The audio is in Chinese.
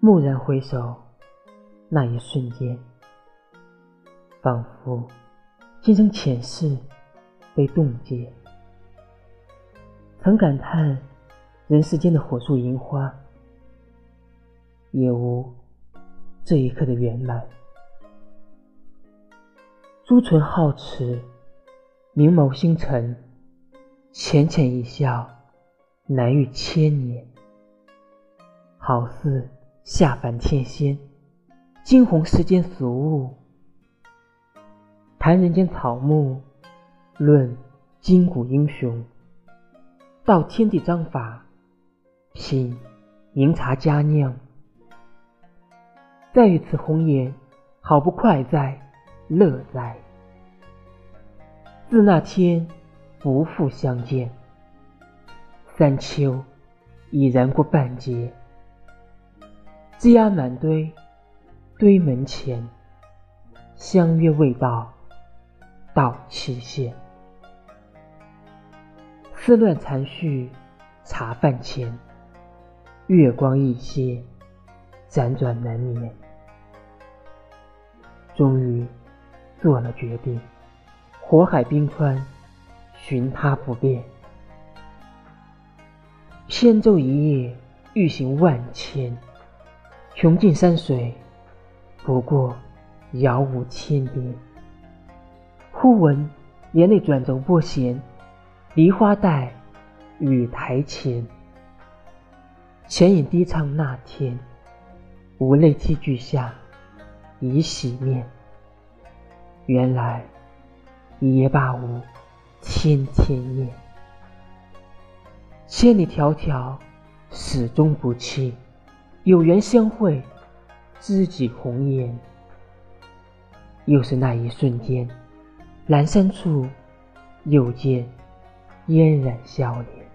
蓦然回首，那一瞬间，仿佛今生前世被冻结。曾感叹人世间的火树银花，也无这一刻的圆满。朱唇皓齿，明眸星辰，浅浅一笑，难遇千年。好似下凡天仙，惊鸿世间俗物。谈人间草木，论今古英雄。道天地章法，品茗茶佳酿。再遇此红颜，好不快哉，乐哉！自那天不复相见，三秋已然过半截。积压满堆，堆门前。相约未到，到期限。思乱残绪，茶饭前。月光一歇，辗转难眠。终于做了决定，火海冰川，寻他不变。扁舟一叶，欲行万千。穷尽山水，不过遥无千边。忽闻帘内转轴拨弦，梨花带，雨台前。浅饮低唱那天，无泪寄句下，已洗面。原来一夜罢无千千念，千里迢迢，始终不弃。有缘相会，知己红颜。又是那一瞬间，阑珊处又见嫣然笑脸。